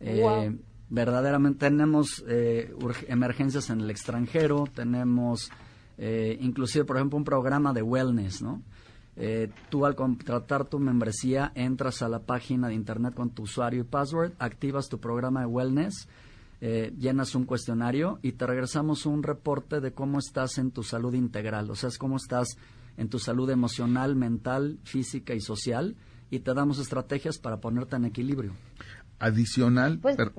eh, Wow. verdaderamente tenemos eh, emergencias en el extranjero, tenemos eh, inclusive, por ejemplo, un programa de wellness, ¿no? Eh, tú al contratar tu membresía entras a la página de internet con tu usuario y password, activas tu programa de wellness, eh, llenas un cuestionario y te regresamos un reporte de cómo estás en tu salud integral, o sea, es cómo estás en tu salud emocional, mental, física y social y te damos estrategias para ponerte en equilibrio. Adicional, Pues, per-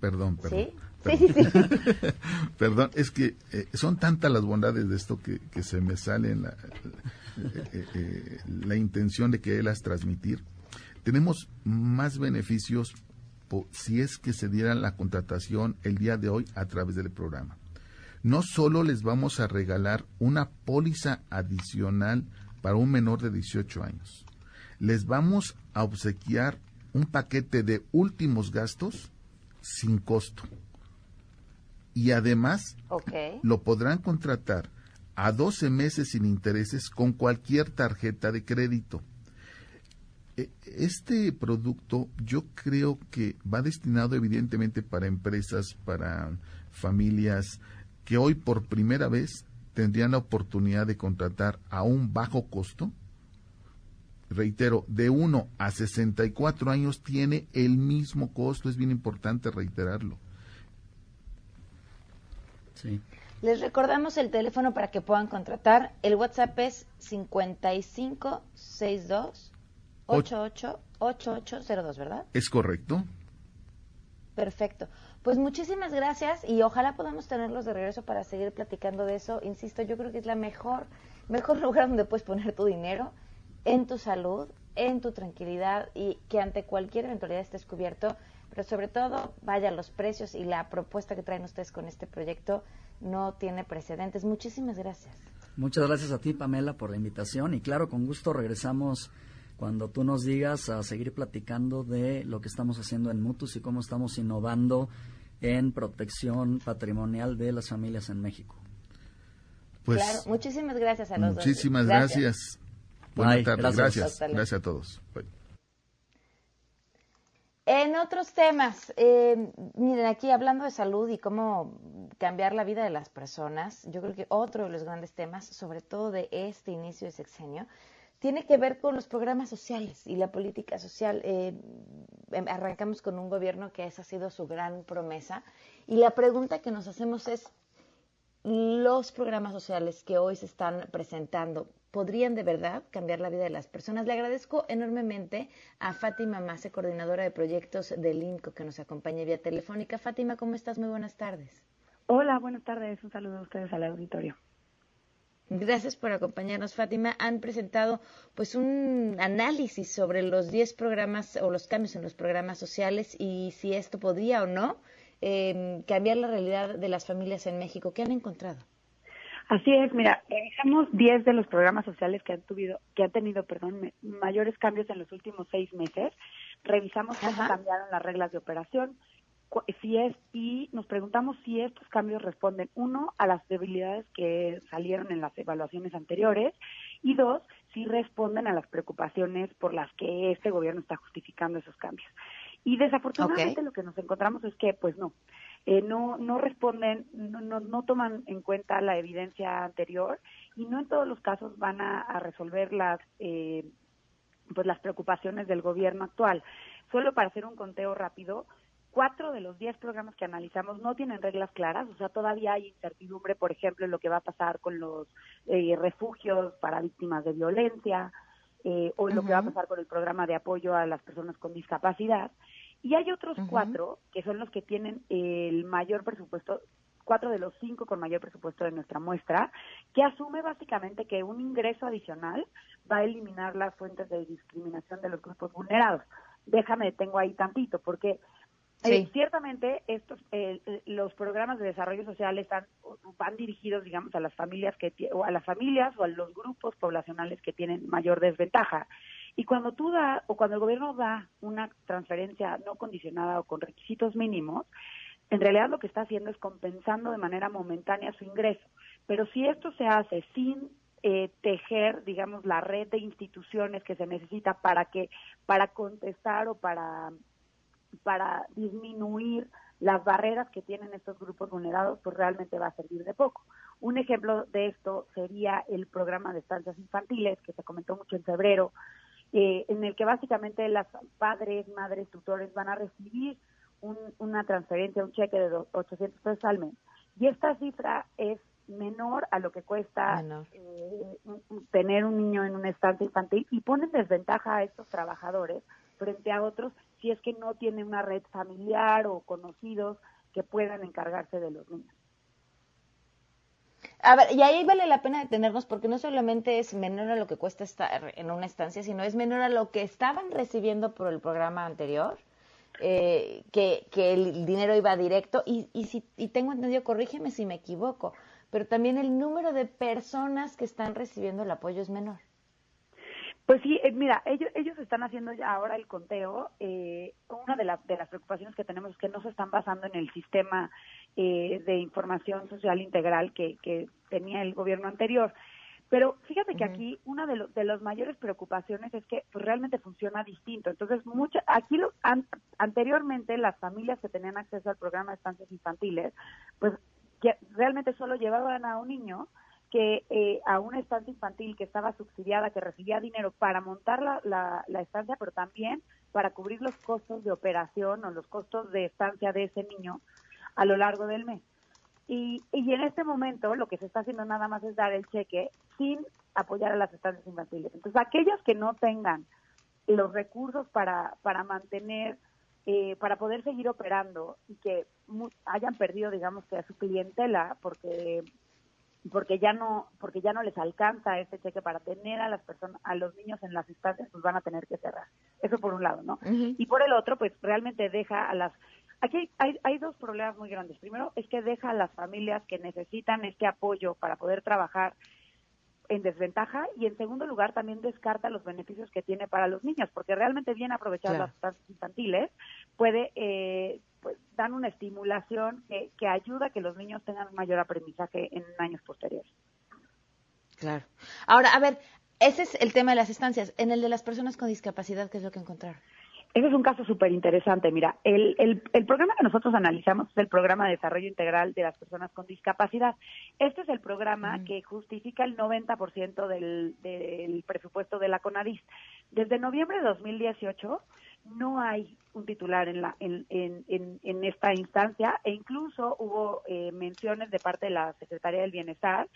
perdón, perdón. ¿Sí? Perdón, es que eh, son tantas las bondades de esto que, se me sale en la, eh, eh, la intención de quererlas transmitir. Tenemos más beneficios si es que se diera la contratación el día de hoy a través del programa. no solo les vamos a regalar una póliza adicional para un menor de 18 años, les vamos a obsequiar un paquete de últimos gastos sin costo. Y además lo podrán contratar a 12 meses sin intereses con cualquier tarjeta de crédito. E- Este producto yo creo que va destinado evidentemente para empresas, para familias que hoy por primera vez tendrían la oportunidad de contratar a un bajo costo. Reitero, de 1 a 64 años tiene el mismo costo, es bien importante reiterarlo. Sí. Les recordamos el teléfono para que puedan contratar. El WhatsApp es 5562 88 8802, ¿verdad? ¿Es correcto? Perfecto. Pues muchísimas gracias y ojalá podamos tenerlos de regreso para seguir platicando de eso. Insisto, yo creo que es la mejor, mejor lugar donde puedes poner tu dinero, en tu salud, en tu tranquilidad y que ante cualquier eventualidad estés cubierto. Pero sobre todo, vaya, los precios y la propuesta que traen ustedes con este proyecto no tiene precedentes. Muchísimas gracias. Muchas gracias a ti, Pamela, por la invitación. Y claro, con gusto regresamos cuando tú nos digas a seguir platicando de lo que estamos haciendo en Mutus y cómo estamos innovando en protección patrimonial de las familias en México. Pues claro, muchísimas gracias a los dos. muchísimas gracias. Buenas tardes, gracias. gracias. Gracias a todos. Bye. En otros temas, eh, miren, aquí hablando de salud y cómo cambiar la vida de las personas, yo creo que otro de los grandes temas, sobre todo de este inicio de sexenio, tiene que ver con los programas sociales y la política social. Eh, em- arrancamos con un gobierno que esa ha sido su gran promesa y la pregunta que nos hacemos es, los programas sociales que hoy se están presentando podrían de verdad cambiar la vida de las personas. Le agradezco enormemente a Fátima Mase, coordinadora de proyectos del INCO, que nos acompaña vía telefónica. Fátima, ¿cómo estás? Muy buenas tardes. Hola, buenas tardes. Un saludo a ustedes al auditorio. Gracias por acompañarnos, Fátima. Han presentado pues un análisis sobre los 10 programas o los cambios en los programas sociales y si esto podría o no eh, cambiar la realidad de las familias en México. ¿Qué han encontrado? Así es, mira, revisamos 10 de los programas sociales que han, tuvido, que han tenido perdón, mayores cambios en los últimos seis meses. Revisamos cómo Ajá. cambiaron las reglas de operación, si es y nos preguntamos si estos cambios responden uno a las debilidades que salieron en las evaluaciones anteriores y dos si responden a las preocupaciones por las que este gobierno está justificando esos cambios. Y desafortunadamente lo que nos encontramos es que pues no, eh, no no responden, no, no, no toman en cuenta la evidencia anterior y no en todos los casos van a, a resolver las eh, pues las preocupaciones del gobierno actual. Solo para hacer un conteo rápido, cuatro de los diez programas que analizamos no tienen reglas claras, o sea, todavía hay incertidumbre, por ejemplo, en lo que va a pasar con los eh, refugios para víctimas de violencia, eh, o en lo que va a pasar con el programa de apoyo a las personas con discapacidad. Y hay otros cuatro que son los que tienen el mayor presupuesto, cuatro de los cinco con mayor presupuesto de nuestra muestra, que asume básicamente que un ingreso adicional va a eliminar las fuentes de discriminación de los grupos vulnerados. Déjame, detengo ahí tantito, porque eh, ciertamente estos eh, eh, los programas de desarrollo social están van dirigidos digamos a las familias que o a las familias o a los grupos poblacionales que tienen mayor desventaja y cuando tú da o cuando el gobierno da una transferencia no condicionada o con requisitos mínimos en realidad lo que está haciendo es compensando de manera momentánea su ingreso pero si esto se hace sin eh, tejer, digamos, la red de instituciones que se necesita para que, para contestar o para para disminuir las barreras que tienen estos grupos vulnerados, pues realmente va a servir de poco. Un ejemplo de esto sería el programa de estancias infantiles, que se comentó mucho en febrero, eh, en el que básicamente las padres, madres, tutores van a recibir un- una transferencia, un cheque de do- 800 pesos al mes. Y esta cifra es menor a lo que cuesta eh, un- un- tener un niño en una estancia infantil y pone en desventaja a estos trabajadores frente a otros si es que no tiene una red familiar o conocidos que puedan encargarse de los niños. A ver, y ahí vale la pena detenernos porque no solamente es menor a lo que cuesta estar en una estancia, sino es menor a lo que estaban recibiendo por el programa anterior. eh, que, el dinero iba directo y, y, si, y tengo entendido, corrígeme si me equivoco, pero también el número de personas que están recibiendo el apoyo es menor. Pues sí, eh, mira, ellos, ellos están haciendo ya ahora el conteo. Eh, una de, la- de las preocupaciones que tenemos es que no se están basando en el sistema eh, de información social integral que, que tenía el gobierno anterior. Pero fíjate que aquí una de, lo- de las mayores preocupaciones es que pues, realmente funciona distinto. Entonces, mucha, aquí lo- an- anteriormente las familias que tenían acceso al programa de estancias infantiles, pues que realmente solo llevaban a un niño que eh, a una estancia infantil que estaba subsidiada, que recibía dinero para montar la, la, la estancia, pero también para cubrir los costos de operación o los costos de estancia de ese niño a lo largo del mes. Y, y en este momento lo que se está haciendo nada más es dar el cheque sin apoyar a las estancias infantiles. Entonces, aquellos que no tengan los recursos para, para mantener, eh, para poder seguir operando y que hayan perdido, digamos que a su clientela, porque porque ya no porque ya no les alcanza ese cheque para tener a las personas a los niños en las instancias pues van a tener que cerrar. Eso por un lado no y por el otro pues realmente deja a las aquí hay, hay, hay dos problemas muy grandes. Primero es que deja a las familias que necesitan este apoyo para poder trabajar en desventaja y en segundo lugar también descarta los beneficios que tiene para los niños porque realmente bien aprovechar Claro. las estancias infantiles puede eh, pues dan una estimulación que, que ayuda a que los niños tengan un mayor aprendizaje en años posteriores Claro. Ahora, a ver, ese es el tema de las estancias. En el de las personas con discapacidad, ¿qué es lo que encontraron? Ese es un caso súper interesante. Mira, el, el, el programa que nosotros analizamos es el programa de desarrollo integral de las personas con discapacidad. Este es el programa que justifica el 90% del, del presupuesto de la CONADIS. Desde noviembre de 2018 no hay un titular en, la, en, en, en, en esta instancia e incluso hubo eh, menciones de parte de la Secretaría del Bienestar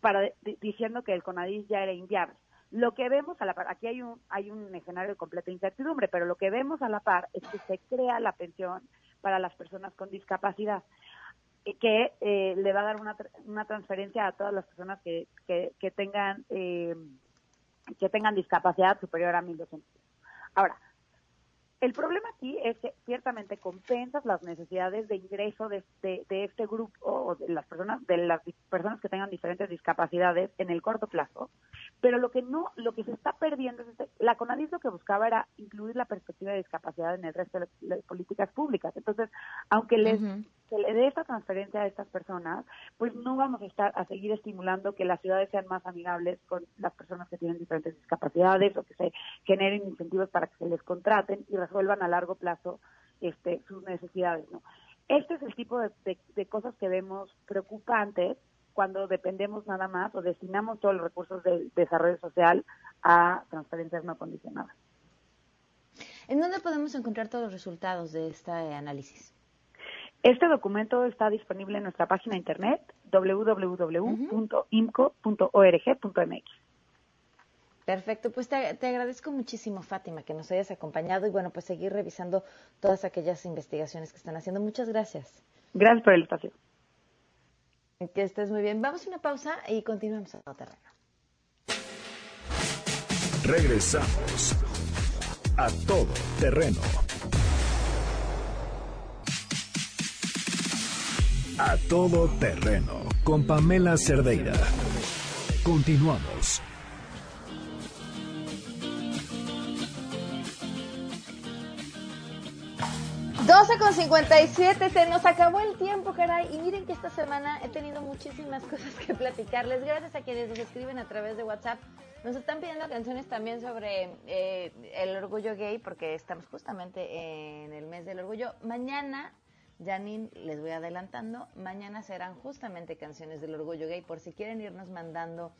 para diciendo que el CONADIS ya era inviable. Lo que vemos a la par, aquí hay un, hay un escenario de completa incertidumbre, pero lo que vemos a la par es que se crea la pensión para las personas con discapacidad, y que eh, le va a dar una, una transferencia a todas las personas que tengan eh, que tengan discapacidad superior a 1.200. Ahora, el problema aquí es que ciertamente compensas las necesidades de ingreso de, de- de este grupo o de las personas de las personas que tengan diferentes discapacidades en el corto plazo, pero lo que no lo que se está perdiendo es este- la CONADIS lo que buscaba era incluir la perspectiva de discapacidad en el resto de las políticas públicas. Entonces, aunque les se le dé esta transferencia a estas personas, pues no vamos a estar a seguir estimulando que las ciudades sean más amigables con las personas que tienen diferentes discapacidades o que se generen incentivos para que se les contraten y resuelvan a largo plazo este, sus necesidades. ¿no? Este es el tipo de, de- de cosas que vemos preocupantes cuando dependemos nada más o destinamos todos los recursos del desarrollo social a transferencias no condicionadas. ¿En dónde podemos encontrar todos los resultados de este análisis? Este documento está disponible en nuestra página de internet www.imco.org.mx. Perfecto, pues te, te agradezco muchísimo, Fátima, que nos hayas acompañado y bueno, pues seguir revisando todas aquellas investigaciones que están haciendo. Muchas gracias. Gracias por el espacio. Que estés muy bien. Vamos a una pausa y continuamos a terreno. Regresamos a todo terreno. A todo terreno con Pamela Cerdeira. Continuamos. 12 con 57, se nos acabó el tiempo, caray. Y miren que esta semana he tenido muchísimas cosas que platicarles. Gracias a quienes nos escriben a través de WhatsApp. Nos están pidiendo canciones también sobre eh, el orgullo gay, porque estamos justamente en el mes del orgullo. Mañana, Janine, les voy adelantando, mañana serán justamente canciones del orgullo gay, por si quieren irnos mandando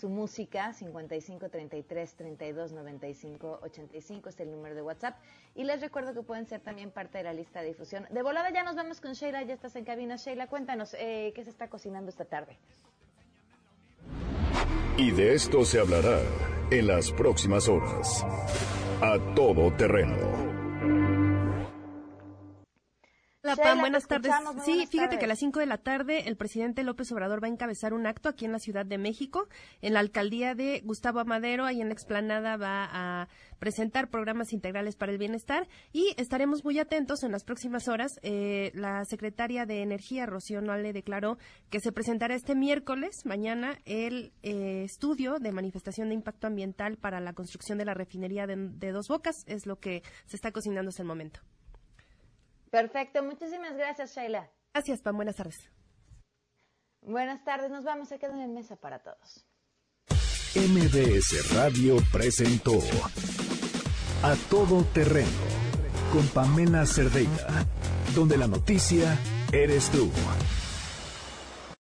su música 55 33 32 95 85 es el número de WhatsApp y les recuerdo que pueden ser también parte de la lista de difusión. De volada ya nos vamos con Sheila, ya estás en cabina Sheila, cuéntanos eh, qué se está cocinando esta tarde. Y de esto se hablará en las próximas horas. A todo terreno. Sheila, buenas tardes. Sí, fíjate tardes. que a las 5 de la tarde el presidente López Obrador va a encabezar un acto aquí en la Ciudad de México, en la alcaldía de Gustavo Amadero, ahí en la explanada va a presentar programas integrales para el bienestar y estaremos muy atentos en las próximas horas. Eh, la secretaria de Energía, Rocío Noale, declaró que se presentará este miércoles, mañana, el eh, estudio de manifestación de impacto ambiental para la construcción de la refinería de, de Dos Bocas. Es lo que se está cocinando hasta el momento. Perfecto, muchísimas gracias, Sheila. Gracias, Pam. Buenas tardes. Buenas tardes, nos vamos, se quedan en mesa para todos. MBS Radio presentó A Todo Terreno con Pamela Cerdeira, donde la noticia eres tú.